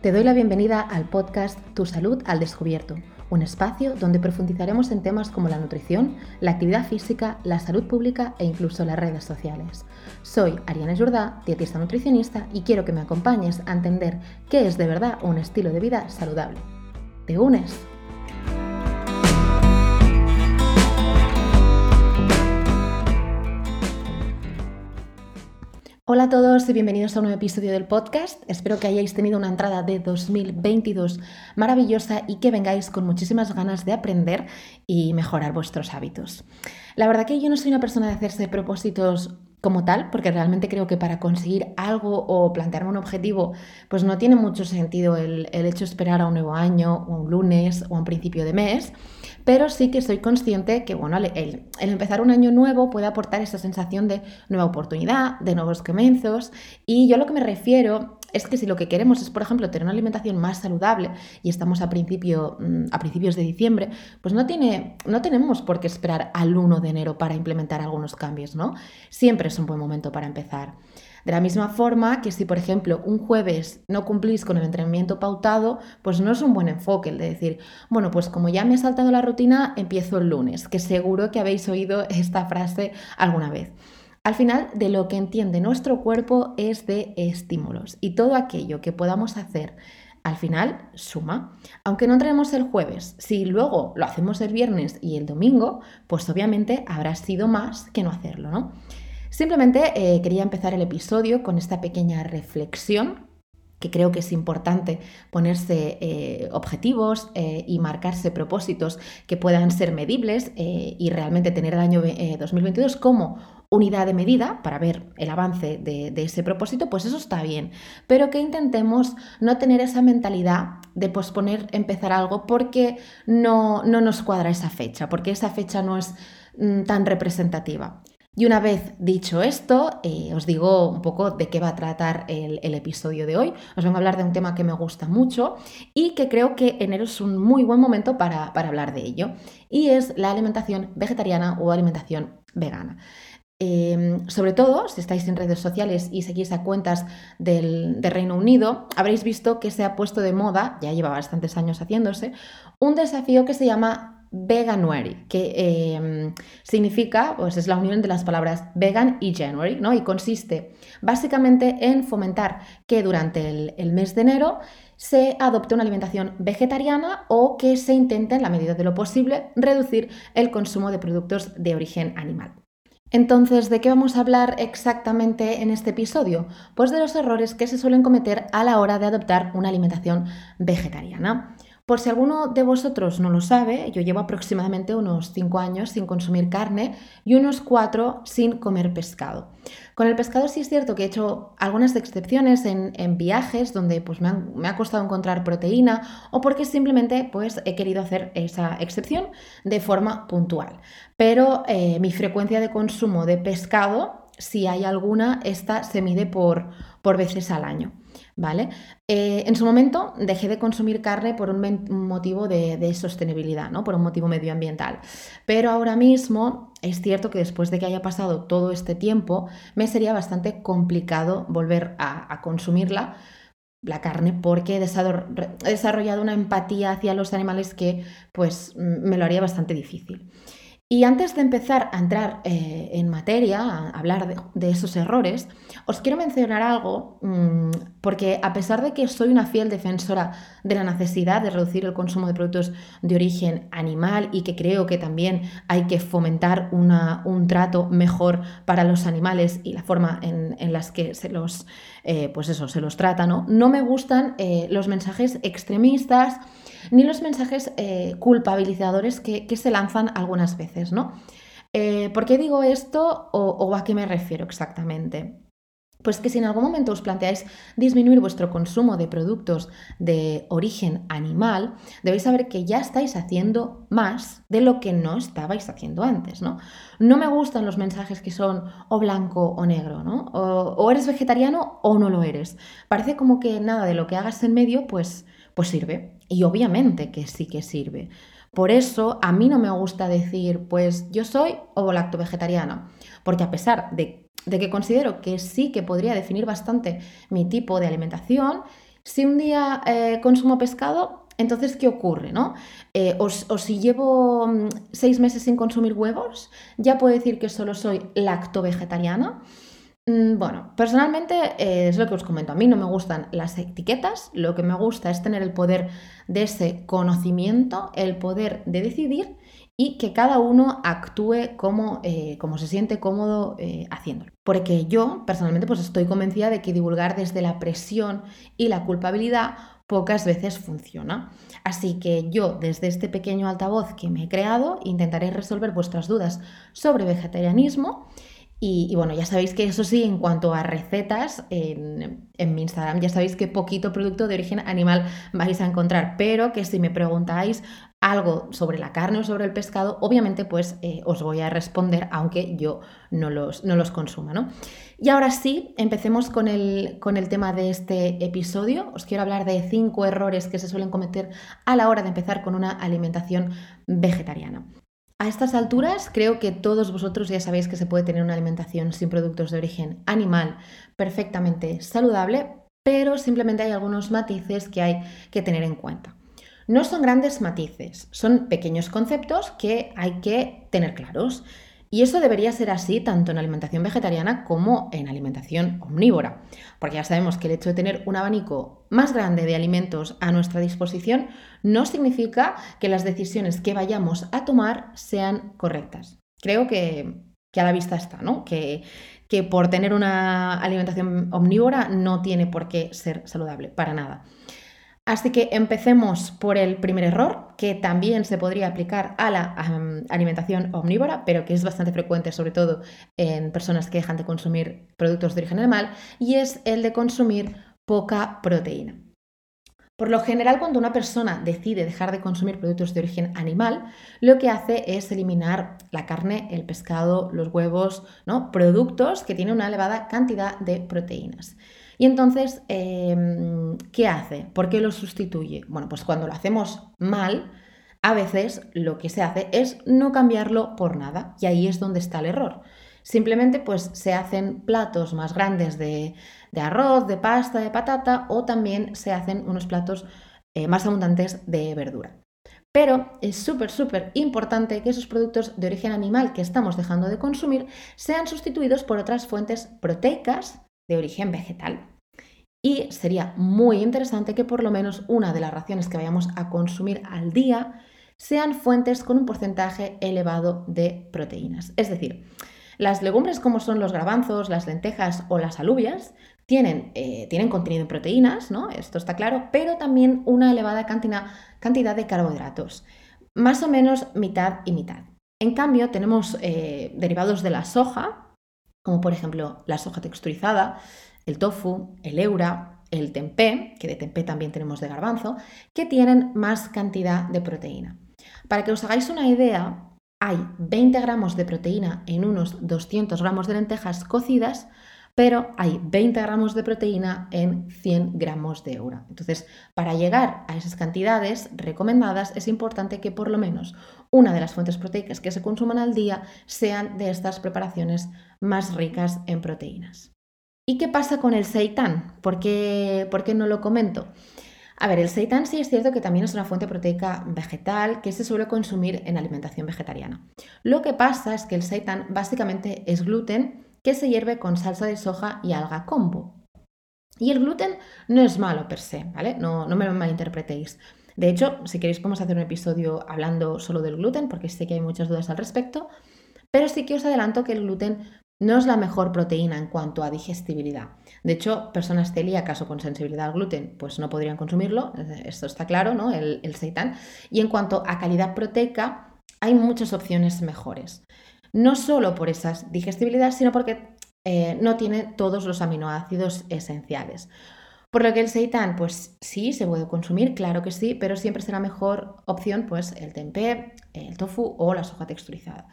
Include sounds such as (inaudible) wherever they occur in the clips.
Te doy la bienvenida al podcast Tu salud al descubierto, un espacio donde profundizaremos en temas como la nutrición, la actividad física, la salud pública e incluso las redes sociales. Soy Ariana Jordá, dietista nutricionista y quiero que me acompañes a entender qué es de verdad un estilo de vida saludable. ¿Te unes? Hola a todos y bienvenidos a un nuevo episodio del podcast. Espero que hayáis tenido una entrada de 2022 maravillosa y que vengáis con muchísimas ganas de aprender y mejorar vuestros hábitos. La verdad que yo no soy una persona de hacerse propósitos como tal, porque realmente creo que para conseguir algo o plantearme un objetivo, pues no tiene mucho sentido el, hecho de esperar a un nuevo año o un lunes o a un principio de mes, pero sí que soy consciente que bueno, el, empezar un año nuevo puede aportar esa sensación de nueva oportunidad, de nuevos comienzos, y yo lo que me refiero es que si lo que queremos es, por ejemplo, tener una alimentación más saludable y estamos a, principio, mm, a principios de diciembre, pues no, tiene, no tenemos por qué esperar al 1 de enero para implementar algunos cambios, ¿no? Siempre es un buen momento para empezar. De la misma forma que si, por ejemplo, un jueves no cumplís con el entrenamiento pautado, pues no es un buen enfoque el de decir, bueno, pues como ya me he saltado la rutina, empiezo el lunes, que seguro que habéis oído (laughs) esta frase alguna vez. Al final, de lo que entiende nuestro cuerpo es de estímulos y todo aquello que podamos hacer al final suma. Aunque no entremos el jueves, si luego lo hacemos el viernes y el domingo, pues obviamente habrá sido más que no hacerlo, ¿no? Simplemente eh, quería empezar el episodio con esta pequeña reflexión que creo que es importante ponerse eh, objetivos eh, y marcarse propósitos que puedan ser medibles y realmente tener el año 2022 como unidad de medida para ver el avance de, ese propósito, pues eso está bien. Pero que intentemos no tener esa mentalidad de posponer empezar algo porque no, no nos cuadra esa fecha, porque esa fecha no es mm, tan representativa. Y una vez dicho esto, eh, os digo un poco de qué va a tratar el, episodio de hoy. Os vengo a hablar de un tema que me gusta mucho y que creo que enero es un muy buen momento para, para hablar de ello. Y es la alimentación vegetariana o alimentación vegana. Em, sobre todo, si estáis en redes sociales y seguís a cuentas del, Reino Unido, habréis visto que se ha puesto de moda, ya lleva bastantes años haciéndose, un desafío que se llama Veganuary, que em, significa, pues es la unión de las palabras vegan y January, ¿no? Y consiste básicamente en fomentar que durante el, el mes de enero se adopte una alimentación vegetariana o que se intente, en la medida de lo posible, reducir el consumo de productos de origen animal. Entonces, ¿de qué vamos a hablar exactamente en este episodio? Pues de los errores que se suelen cometer a la hora de adoptar una alimentación vegetariana. Por si alguno de vosotros no lo sabe, yo llevo aproximadamente unos 5 años sin consumir carne y unos 4 sin comer pescado. Con el pescado sí es cierto que he hecho algunas excepciones en, viajes donde pues, me, ha costado encontrar proteína o porque simplemente pues, he querido hacer esa excepción de forma puntual. Pero eh, mi frecuencia de consumo de pescado, si hay alguna, esta se mide por, por veces al año. ¿Vale? Eh, en su momento dejé de consumir carne por un motivo de, sostenibilidad, ¿no? Por un motivo medioambiental. Pero ahora mismo es cierto que después de que haya pasado todo este tiempo, me sería bastante complicado volver a, consumirla la carne porque he desarrollado una empatía hacia los animales que pues me lo haría bastante difícil. Y antes de empezar a entrar eh, en materia, a hablar de, esos errores, os quiero mencionar algo, mm, porque a pesar de que soy una fiel defensora de la necesidad de reducir el consumo de productos de origen animal y que creo que también hay que fomentar un trato mejor para los animales y la forma en, las que se los, eh, pues eso, se los trata, ¿no? No me gustan eh, los mensajes extremistas ni los mensajes culpabilizadores que, se lanzan algunas veces, ¿no? Eh, ¿Por qué digo esto o, a qué me refiero exactamente? Pues que si en algún momento os planteáis disminuir vuestro consumo de productos de origen animal, debéis saber que ya estáis haciendo más de lo que no estabais haciendo antes, ¿no? No me gustan los mensajes que son o blanco o negro, ¿no? O, o eres vegetariano o no lo eres. Parece como que nada de lo que hagas en medio, pues, pues sirve. Y obviamente que sí que sirve. Por eso a mí no me gusta decir, pues yo soy ovo-lacto vegetariana, porque a pesar de, que considero que sí que podría definir bastante mi tipo de alimentación, Si un día eh, consumo pescado, entonces, ¿qué ocurre? ¿no? Eh, o, si llevo mm, seis meses sin consumir huevos, ya puedo decir que solo soy lacto-vegetariana. Mm, bueno, personalmente eh, es lo que os comento. A mí no me gustan las etiquetas, lo que me gusta es tener el poder de ese conocimiento, el poder de decidir y que cada uno actúe como, eh, como se siente cómodo eh, haciéndolo. Porque yo personalmente pues estoy convencida de que divulgar desde la presión y la culpabilidad pocas veces funciona. Así que yo desde este pequeño altavoz que me he creado intentaré resolver vuestras dudas sobre vegetarianismo y, bueno, ya sabéis que eso sí, en cuanto a recetas, en, mi Instagram ya sabéis que poquito producto de origen animal vais a encontrar, pero que si me preguntáis algo sobre la carne o sobre el pescado, obviamente pues eh, os voy a responder, aunque yo no los, no los consuma, ¿no? Y ahora sí, empecemos con el, con el tema de este episodio. Os quiero hablar de cinco errores que se suelen cometer a la hora de empezar con una alimentación vegetariana. A estas alturas creo que todos vosotros ya sabéis que se puede tener una alimentación sin productos de origen animal perfectamente saludable, pero simplemente hay algunos matices que hay que tener en cuenta. No son grandes matices, son pequeños conceptos que hay que tener claros. Y eso debería ser así tanto en alimentación vegetariana como en alimentación omnívora, porque ya sabemos que el hecho de tener un abanico más grande de alimentos a nuestra disposición no significa que las decisiones que vayamos a tomar sean correctas. Creo que, a la vista está, ¿no? Que, que por tener una alimentación omnívora no tiene por qué ser saludable, para nada. Así que empecemos por el primer error, que también se podría aplicar a la alimentación omnívora, pero que es bastante frecuente, sobre todo en personas que dejan de consumir productos de origen animal, y es el de consumir poca proteína. Por lo general, cuando una persona decide dejar de consumir productos de origen animal, lo que hace es eliminar la carne, el pescado, los huevos, ¿no? productos que tienen una elevada cantidad de proteínas. Y entonces, em, ¿qué hace? ¿Por qué lo sustituye? Bueno, pues cuando lo hacemos mal, a veces lo que se hace es no cambiarlo por nada. Y ahí es donde está el error. Simplemente pues se hacen platos más grandes de, arroz, de pasta, de patata o también se hacen unos platos eh, más abundantes de verdura. Pero es súper, súper importante que esos productos de origen animal que estamos dejando de consumir sean sustituidos por otras fuentes proteicas de origen vegetal. Y sería muy interesante que por lo menos una de las raciones que vayamos a consumir al día sean fuentes con un porcentaje elevado de proteínas. Es decir, las legumbres como son los garbanzos, las lentejas o las alubias tienen, eh, tienen contenido en proteínas, ¿no? Esto está claro, pero también una elevada cantidad, cantidad de carbohidratos, más o menos mitad y mitad. En cambio, tenemos eh, derivados de la soja, como por ejemplo la soja texturizada, el tofu, el eura, el tempeh, que de tempeh también tenemos de garbanzo, que tienen más cantidad de proteína. Para que os hagáis una idea, hay 20 gramos de proteína en unos 200 gramos de lentejas cocidas, pero hay 20 gramos de proteína en 100 gramos de eura. Entonces, para llegar a esas cantidades recomendadas, es importante que por lo menos una de las fuentes proteicas que se consuman al día sean de estas preparaciones más ricas en proteínas. ¿Y qué pasa con el seitán? ¿Por qué, ¿Por qué no lo comento? A ver, el seitán sí es cierto que también es una fuente proteica vegetal que se suele consumir en alimentación vegetariana. Lo que pasa es que el seitán básicamente es gluten que se hierve con salsa de soja y alga combo. Y el gluten no es malo per se, ¿vale? No, no me malinterpretéis. De hecho, si queréis podemos hacer un episodio hablando solo del gluten, porque sé que hay muchas dudas al respecto, pero sí que os adelanto que el gluten no es la mejor proteína en cuanto a digestibilidad. De hecho, personas celíacas o con sensibilidad al gluten, pues no podrían consumirlo, esto está claro, ¿no? El, el seitán. Y en cuanto a calidad proteica, hay muchas opciones mejores no solo por esa digestibilidad, sino porque eh, no tiene todos los aminoácidos esenciales. Por lo que el seitán, pues sí, se puede consumir, claro que sí, pero siempre será mejor opción pues el tempeh, el tofu o la soja texturizada.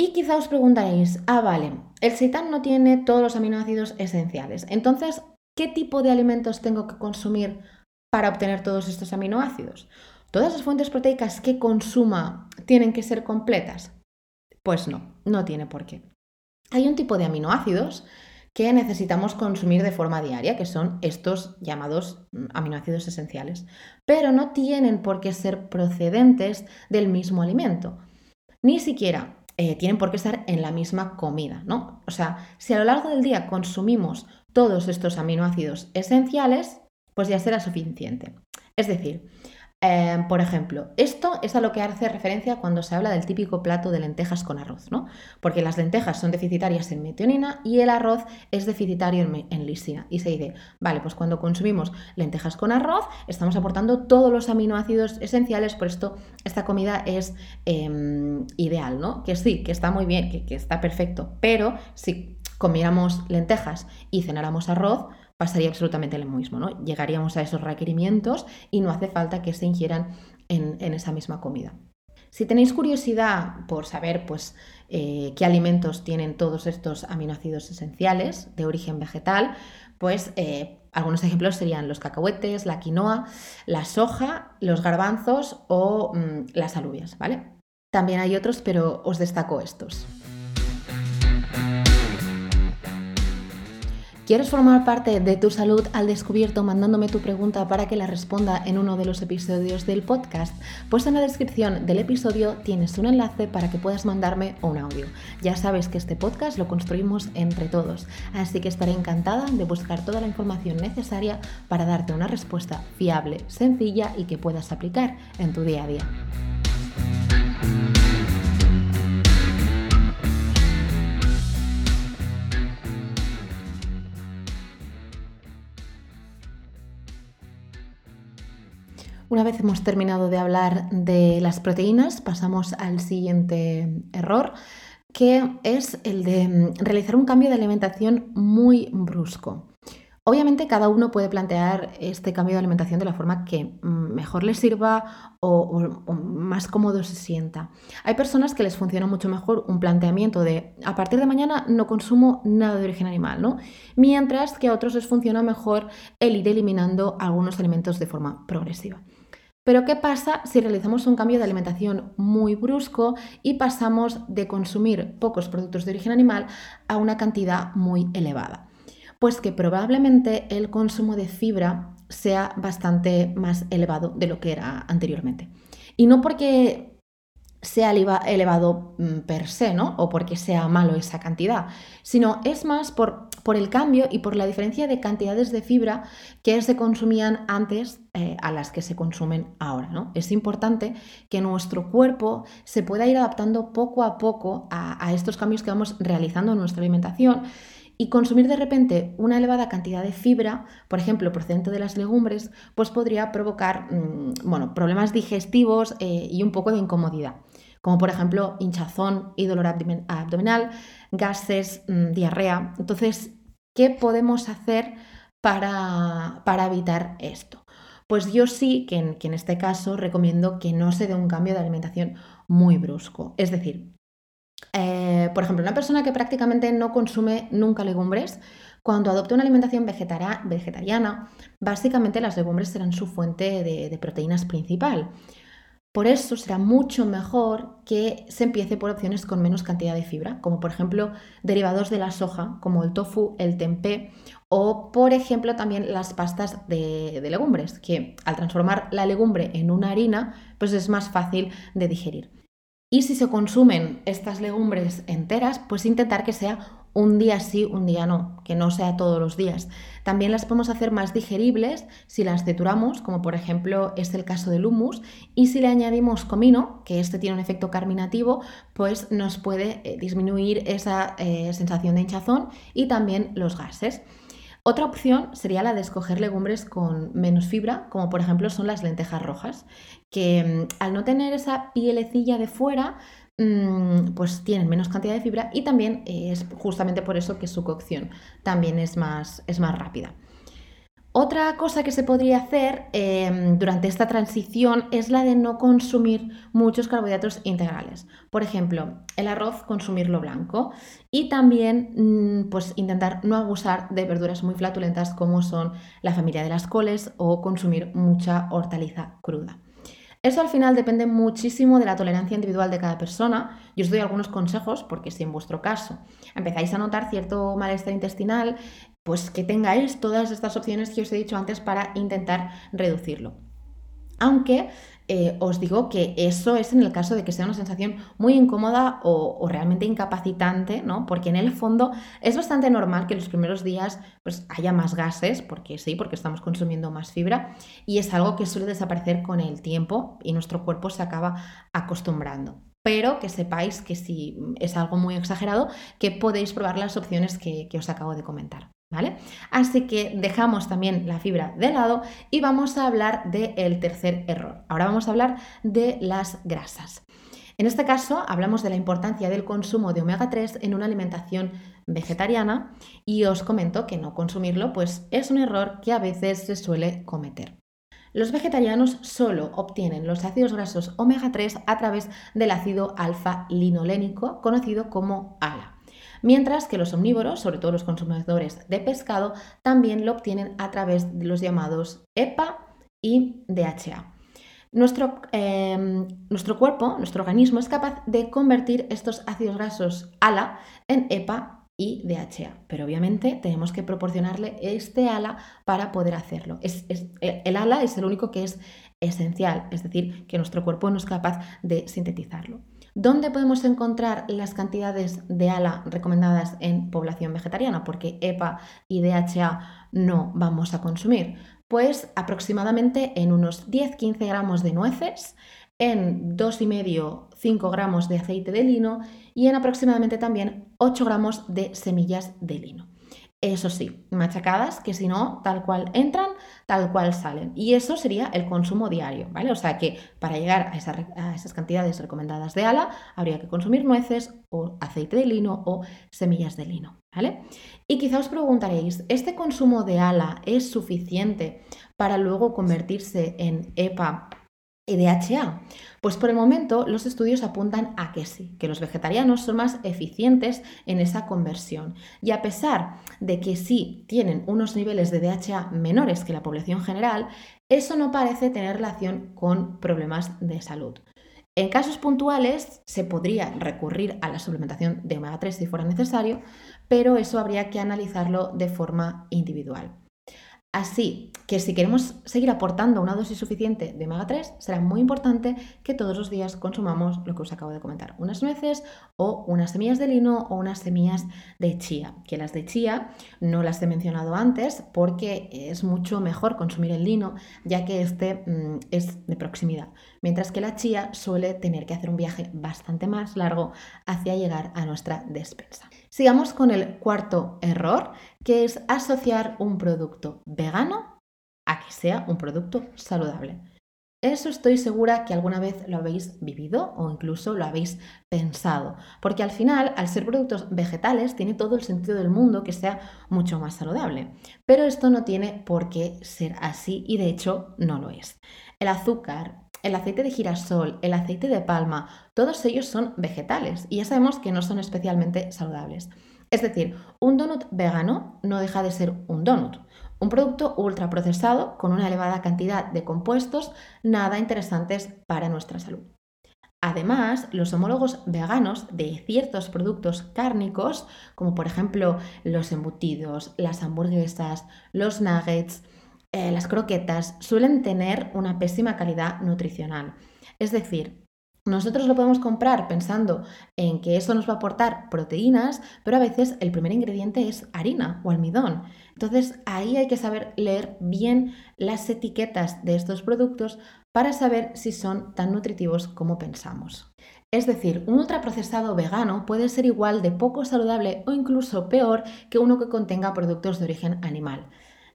Y quizá os preguntaréis, ah, vale, el seitán no tiene todos los aminoácidos esenciales. Entonces, ¿qué tipo de alimentos tengo que consumir para obtener todos estos aminoácidos? ¿Todas las fuentes proteicas que consuma tienen que ser completas? Pues no, no tiene por qué. Hay un tipo de aminoácidos que necesitamos consumir de forma diaria, que son estos llamados mm, aminoácidos esenciales, pero no tienen por qué ser procedentes del mismo alimento. Ni siquiera eh, tienen por qué estar en la misma comida, ¿no? O sea, si a lo largo del día consumimos todos estos aminoácidos esenciales, pues ya será suficiente. Es decir, Em, por ejemplo, esto es a lo que hace referencia cuando se habla del típico plato de lentejas con arroz, ¿no? Porque las lentejas son deficitarias en metionina y el arroz es deficitario en, lisina. Y se dice, vale, pues cuando consumimos lentejas con arroz estamos aportando todos los aminoácidos esenciales, por esto esta comida es em, ideal, ¿no? Que sí, que está muy bien, que, que está perfecto, pero si comiéramos lentejas y cenáramos arroz, pasaría absolutamente lo mismo, ¿no? Llegaríamos a esos requerimientos y no hace falta que se ingieran en, esa misma comida. Si tenéis curiosidad por saber pues, eh, qué alimentos tienen todos estos aminoácidos esenciales de origen vegetal, pues eh, algunos ejemplos serían los cacahuetes, la quinoa, la soja, los garbanzos o mm, las alubias, ¿vale? También hay otros, pero os destaco estos. ¿Quieres formar parte de tu salud al descubierto mandándome tu pregunta para que la responda en uno de los episodios del podcast? Pues en la descripción del episodio tienes un enlace para que puedas mandarme un audio. Ya sabes que este podcast lo construimos entre todos, así que estaré encantada de buscar toda la información necesaria para darte una respuesta fiable, sencilla y que puedas aplicar en tu día a día. Una vez hemos terminado de hablar de las proteínas, pasamos al siguiente error, que es el de mm, realizar un cambio de alimentación muy brusco. Obviamente cada uno puede plantear este cambio de alimentación de la forma que mm, mejor les sirva o, más cómodo se sienta. Hay personas que les funciona mucho mejor un planteamiento de a partir de mañana no consumo nada de origen animal, ¿no? Mientras que a otros les funciona mejor el ir eliminando algunos alimentos de forma progresiva. Pero ¿qué pasa si realizamos un cambio de alimentación muy brusco y pasamos de consumir pocos productos de origen animal a una cantidad muy elevada? Pues que probablemente el consumo de fibra sea bastante más elevado de lo que era anteriormente. Y no porque sea elevado mm, per se, ¿no? O porque sea malo esa cantidad, sino es más por, por el cambio y por la diferencia de cantidades de fibra que se consumían antes eh, a las que se consumen ahora, ¿no? Es importante que nuestro cuerpo se pueda ir adaptando poco a poco a, estos cambios que vamos realizando en nuestra alimentación y consumir de repente una elevada cantidad de fibra, por ejemplo, procedente de las legumbres, pues podría provocar mm, bueno, problemas digestivos eh, y un poco de incomodidad, como por ejemplo hinchazón y dolor abdominal, gases, mm, diarrea. Entonces, ¿qué podemos hacer para, para evitar esto? Pues yo sí que en, este caso recomiendo que no se dé un cambio de alimentación muy brusco. Es decir, eh, por ejemplo, una persona que prácticamente no consume nunca legumbres, cuando adopta una alimentación vegetariana, básicamente las legumbres serán su fuente de, proteínas principal. Por eso será mucho mejor que se empiece por opciones con menos cantidad de fibra, como por ejemplo derivados de la soja, como el tofu, el tempeh o por ejemplo también las pastas de, de legumbres, que al transformar la legumbre en una harina, pues es más fácil de digerir. Y si se consumen estas legumbres enteras, pues intentar que sea un día sí, un día no, que no sea todos los días. También las podemos hacer más digeribles si las trituramos, como por ejemplo es el caso del hummus, y si le añadimos comino, que este tiene un efecto carminativo, pues nos puede eh, disminuir esa eh, sensación de hinchazón y también los gases. Otra opción sería la de escoger legumbres con menos fibra, como por ejemplo son las lentejas rojas, que mm, al no tener esa pielecilla de fuera, pues tienen menos cantidad de fibra y también es justamente por eso que su cocción también es más, es más rápida. Otra cosa que se podría hacer em, durante esta transición es la de no consumir muchos carbohidratos integrales. Por ejemplo, el arroz, consumirlo blanco. Y también mm, pues, intentar no abusar de verduras muy flatulentas como son la familia de las coles o consumir mucha hortaliza cruda. Eso al final depende muchísimo de la tolerancia individual de cada persona. Yo os doy algunos consejos porque si en vuestro caso empezáis a notar cierto malestar intestinal, pues que tengáis todas estas opciones que os he dicho antes para intentar reducirlo. Aunque eh, os digo que eso es en el caso de que sea una sensación muy incómoda o, realmente incapacitante, ¿no? Porque en el fondo es bastante normal que los primeros días pues, haya más gases, porque sí, porque estamos consumiendo más fibra, y es algo que suele desaparecer con el tiempo y nuestro cuerpo se acaba acostumbrando pero que sepáis que si es algo muy exagerado, que podéis probar las opciones que os acabo de comentar. ¿Vale? Así que dejamos también la fibra de lado y vamos a hablar del tercer error. Ahora vamos a hablar de las grasas. En este caso hablamos de la importancia del consumo de omega 3 en una alimentación vegetariana y os comento que no consumirlo pues es un error que a veces se suele cometer. Los vegetarianos solo obtienen los ácidos grasos omega 3 a través del ácido alfa-linolénico conocido como ALA mientras que los omnívoros, sobre todo los consumidores de pescado, también lo obtienen a través de los llamados EPA y DHA. Nuestro, em, nuestro, cuerpo, nuestro organismo es capaz de convertir estos ácidos grasos ALA en EPA y DHA, pero obviamente tenemos que proporcionarle este ALA para poder hacerlo. el ALA es el único que es esencial, es decir, que nuestro cuerpo no es capaz de sintetizarlo. ¿Dónde podemos encontrar las cantidades de ALA recomendadas en población vegetariana? Porque EPA y DHA no vamos a consumir. Pues aproximadamente en unos 10-15 gramos de nueces, en 2,5-5 gramos de aceite de lino y en aproximadamente también 8 gramos de semillas de lino. Eso sí, machacadas, que si no, tal cual entran, tal cual salen. Y eso sería el consumo diario, ¿vale? O sea que para llegar a, esas cantidades recomendadas de ala, habría que consumir nueces o aceite de lino o semillas de lino, ¿vale? Y quizá os preguntaréis, ¿este consumo de ala es suficiente para luego convertirse en EPA DHA? Pues por el momento los estudios apuntan a que sí, que los vegetarianos son más eficientes en esa conversión. Y a pesar de que sí tienen unos niveles de DHA menores que la población general, eso no parece tener relación con problemas de salud. En casos puntuales se podría recurrir a la suplementación de omega 3 si fuera necesario, pero eso habría que analizarlo de forma individual. Así que si queremos seguir aportando una dosis suficiente de omega 3, será muy importante que todos los días consumamos lo que os acabo de comentar, unas nueces o unas semillas de lino o unas semillas de chía, que las de chía no las he mencionado antes porque es mucho mejor consumir el lino ya que este mm, es de proximidad, mientras que la chía suele tener que hacer un viaje bastante más largo hacia llegar a nuestra despensa. Sigamos con el cuarto error, que es asociar un producto vegano a que sea un producto saludable. Eso estoy segura que alguna vez lo habéis vivido o incluso lo habéis pensado, porque al final, al ser productos vegetales, tiene todo el sentido del mundo que sea mucho más saludable. Pero esto no tiene por qué ser así y de hecho no lo es. El azúcar, el aceite de girasol, el aceite de palma, todos ellos son vegetales y ya sabemos que no son especialmente saludables. Es decir, un donut vegano no deja de ser un donut, un producto ultraprocesado con una elevada cantidad de compuestos nada interesantes para nuestra salud. Además, los homólogos veganos de ciertos productos cárnicos, como por ejemplo los embutidos, las hamburguesas, los nuggets, eh, las croquetas suelen tener una pésima calidad nutricional. Es decir, nosotros lo podemos comprar pensando en que eso nos va a aportar proteínas, pero a veces el primer ingrediente es harina o almidón. Entonces ahí hay que saber leer bien las etiquetas de estos productos para saber si son tan nutritivos como pensamos. Es decir, un ultraprocesado vegano puede ser igual de poco saludable o incluso peor que uno que contenga productos de origen animal.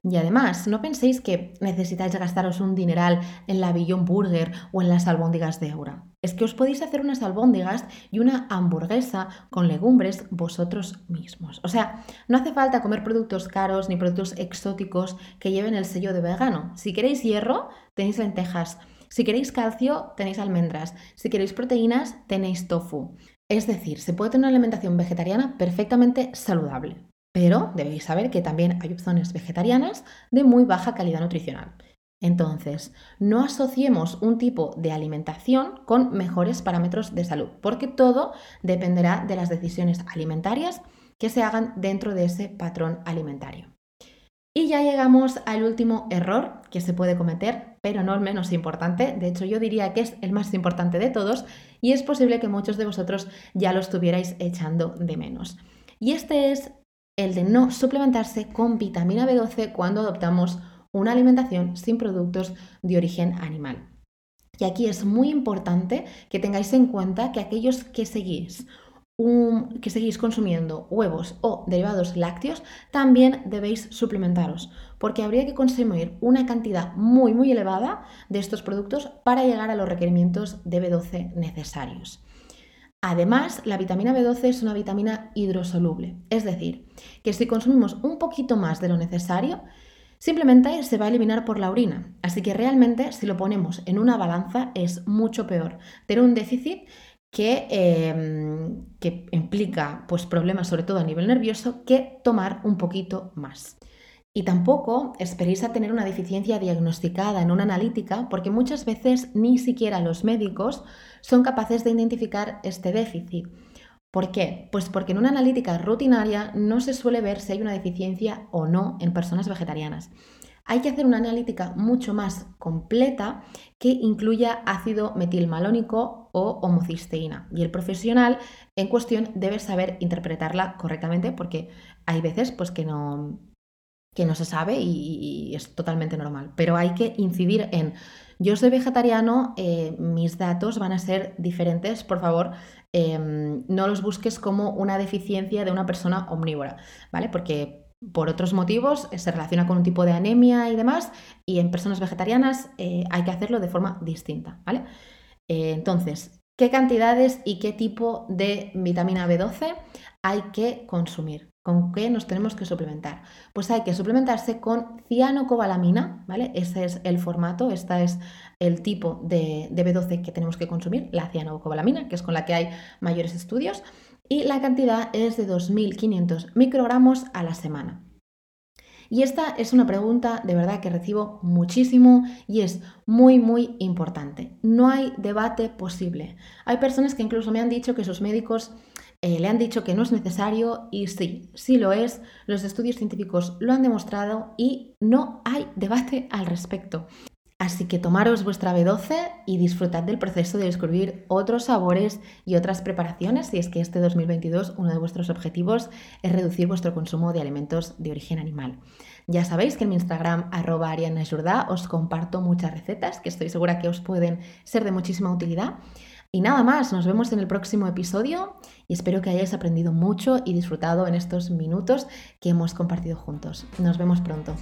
Y además, no penséis que necesitáis gastaros un dineral en la Beyond Burger o en las albóndigas de Eura. Es que os podéis hacer unas albóndigas y una hamburguesa con legumbres vosotros mismos. O sea, no hace falta comer productos caros ni productos exóticos que lleven el sello de vegano. Si queréis hierro, tenéis lentejas. Si queréis calcio, tenéis almendras. Si queréis proteínas, tenéis tofu. Es decir, se puede tener una alimentación vegetariana perfectamente saludable. Pero debéis saber que también hay opciones vegetarianas de muy baja calidad nutricional. Entonces, no asociemos un tipo de alimentación con mejores parámetros de salud, porque todo dependerá de las decisiones alimentarias que se hagan dentro de ese patrón alimentario. Y ya llegamos al último error que se puede cometer, pero no el menos importante. De hecho, yo diría que es el más importante de todos y es posible que muchos de vosotros ya lo estuvierais echando de menos. Y este es el de no suplementarse con vitamina B12 cuando adoptamos una alimentación sin productos de origen animal. Y aquí es muy importante que tengáis en cuenta que aquellos que seguís que seguís consumiendo huevos o derivados lácteos, también debéis suplementaros, porque habría que consumir una cantidad muy muy elevada de estos productos para llegar a los requerimientos de B12 necesarios. Además, la vitamina B12 es una vitamina hidrosoluble, es decir, que si consumimos un poquito más de lo necesario, simplemente se va a eliminar por la orina. Así que realmente si lo ponemos en una balanza es mucho peor tener un déficit que, em, que, implica pues, problemas sobre todo a nivel nervioso que tomar un poquito más. Y tampoco esperéis a tener una deficiencia diagnosticada en una analítica porque muchas veces ni siquiera los médicos son capaces de identificar este déficit. ¿Por qué? Pues porque en una analítica rutinaria no se suele ver si hay una deficiencia o no en personas vegetarianas. Hay que hacer una analítica mucho más completa que incluya ácido metilmalónico o homocisteína. Y el profesional en cuestión debe saber interpretarla correctamente porque hay veces pues, que, no, que no se sabe y, es totalmente normal. Pero hay que incidir en, yo soy vegetariano, eh, mis datos van a ser diferentes, por favor, Em, no los busques como una deficiencia de una persona omnívora, ¿vale? Porque por otros motivos se relaciona con un tipo de anemia y demás, y en personas vegetarianas eh, hay que hacerlo de forma distinta, ¿vale? Eh, entonces, ¿qué cantidades y qué tipo de vitamina B12 hay que consumir? ¿Con qué nos tenemos que suplementar? Pues hay que suplementarse con cianocobalamina, ¿vale? Ese es el formato, este es el tipo de, B12 que tenemos que consumir, la cianocobalamina, que es con la que hay mayores estudios, y la cantidad es de 2.500 microgramos a la semana. Y esta es una pregunta de verdad que recibo muchísimo y es muy, muy importante. No hay debate posible. Hay personas que incluso me han dicho que sus médicos eh, le han dicho que no es necesario y sí, sí lo es. Los estudios científicos lo han demostrado y no hay debate al respecto. Así que tomaros vuestra B12 y disfrutad del proceso de descubrir otros sabores y otras preparaciones si es que este 2022 uno de vuestros objetivos es reducir vuestro consumo de alimentos de origen animal. Ya sabéis que en mi Instagram arroba os comparto muchas recetas que estoy segura que os pueden ser de muchísima utilidad. Y nada más, nos vemos en el próximo episodio y espero que hayáis aprendido mucho y disfrutado en estos minutos que hemos compartido juntos. Nos vemos pronto.